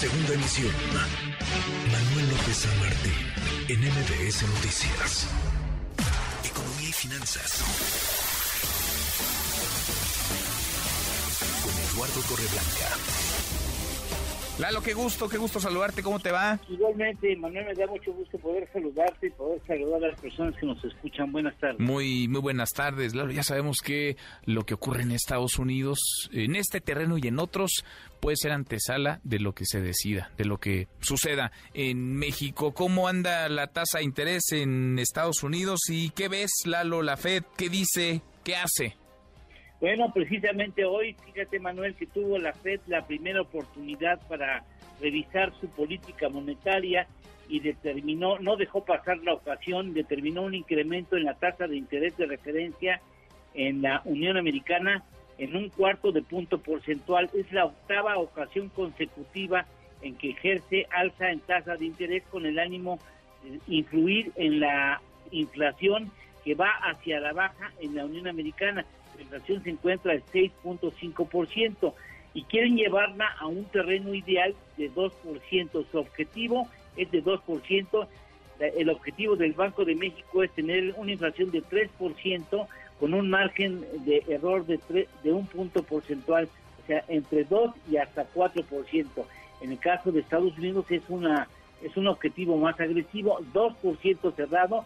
Segunda emisión. Manuel López San Martín, en MBS Noticias. Economía y finanzas. Con Eduardo Torreblanca. Lalo, qué gusto, qué gusto saludarte, ¿cómo te va? Igualmente, Manuel, me da mucho gusto poder saludarte y poder saludar a las personas que nos escuchan. Buenas tardes. Muy, muy buenas tardes, Lalo. Ya sabemos que lo que ocurre en Estados Unidos, en este terreno y en otros, puede ser antesala de lo que se decida, de lo que suceda en México. ¿Cómo anda la tasa de interés en Estados Unidos y qué ves, Lalo, la Fed? ¿Qué dice? ¿Qué hace? Bueno, precisamente hoy, fíjate Manuel, que tuvo la FED la primera oportunidad para revisar su política monetaria y determinó, no dejó pasar la ocasión, determinó un incremento en la tasa de interés de referencia en la Unión Americana en un cuarto de punto porcentual. Es la octava ocasión consecutiva en que ejerce alza en tasa de interés con el ánimo de influir en la inflación que va hacia la baja en la Unión Americana la inflación se encuentra al 6.5% y quieren llevarla a un terreno ideal de 2%. Su objetivo es de 2%. El objetivo del Banco de México es tener una inflación de 3% con un margen de error de, de un punto porcentual, o sea, entre 2 y hasta 4%. En el caso de Estados Unidos es una es un objetivo más agresivo, 2% cerrado,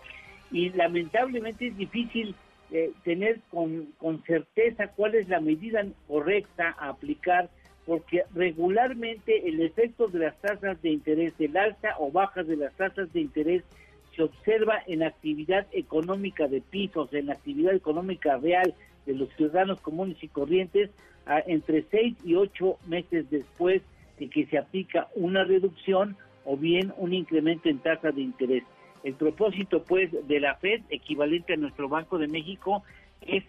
y lamentablemente es difícil eh, tener con, con certeza cuál es la medida correcta a aplicar, porque regularmente el efecto de las tasas de interés, del alza o baja de las tasas de interés, se observa en actividad económica de pisos, en actividad económica real de los ciudadanos comunes y corrientes, entre seis y ocho meses después de que se aplica una reducción o bien un incremento en tasa de interés. El propósito, pues, de la Fed, equivalente a nuestro Banco de México, es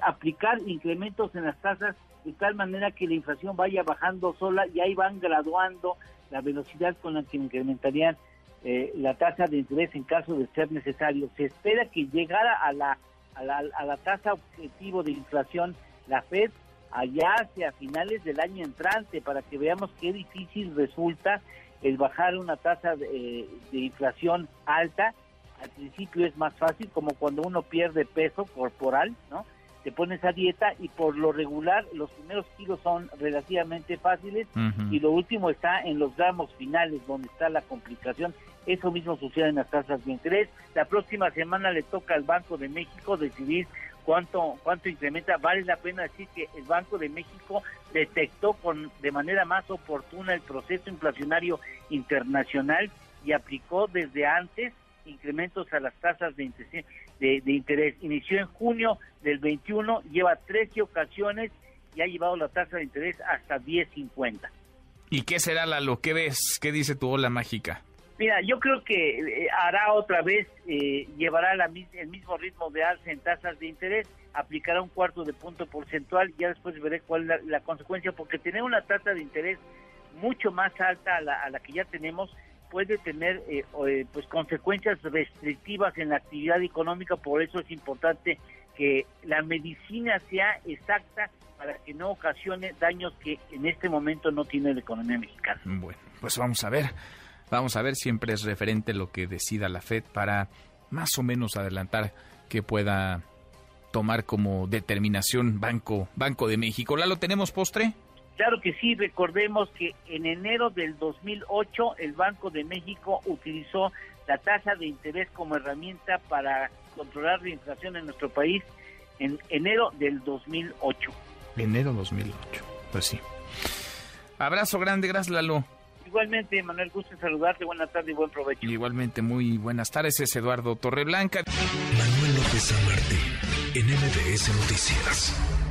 aplicar incrementos en las tasas de tal manera que la inflación vaya bajando sola y ahí van graduando la velocidad con la que incrementarían eh, la tasa de interés en caso de ser necesario. Se espera que llegara a la, a la, a la tasa objetivo de inflación la Fed allá hacia finales del año entrante para que veamos qué difícil resulta el bajar una tasa de, inflación alta, al principio es más fácil, como cuando uno pierde peso corporal, ¿no? Te pones a dieta y por lo regular los primeros kilos son relativamente fáciles y lo último está en los gramos finales donde está la complicación. Eso mismo sucede en las tasas de interés. La próxima semana le toca al Banco de México decidir cuánto cuánto incrementa. Vale la pena decir que el Banco de México detectó con de manera más oportuna el proceso inflacionario internacional y aplicó desde antes incrementos a las tasas de, de, interés. Inició en junio del 21, lleva 13 ocasiones y ha llevado la tasa de interés hasta 10.50. ¿Y qué será la lo que ves? ¿Qué dice tu ola mágica? Mira, yo creo que eh, hará otra vez, eh, llevará la, el mismo ritmo de alza en tasas de interés, aplicará un cuarto de punto porcentual y ya después veré cuál es la, consecuencia, porque tener una tasa de interés mucho más alta a la, a la que ya tenemos puede tener eh, pues consecuencias restrictivas en la actividad económica, por eso es importante que la medicina sea exacta para que no ocasione daños que en este momento no tiene la economía mexicana. Bueno, pues vamos a ver. Vamos a ver, siempre es referente lo que decida la Fed para más o menos adelantar que pueda tomar como determinación Banco, Banco de México. ¿La lo tenemos postre? Claro que sí, recordemos que en enero del 2008 el Banco de México utilizó la tasa de interés como herramienta para controlar la inflación en nuestro país en enero del 2008. Enero 2008, pues sí. Abrazo grande, gracias Lalo. Igualmente, Manuel, gusto en saludarte. Buenas tardes y buen provecho. Igualmente, muy buenas tardes. Es Eduardo Torreblanca. Manuel López San Martín, en MBS Noticias.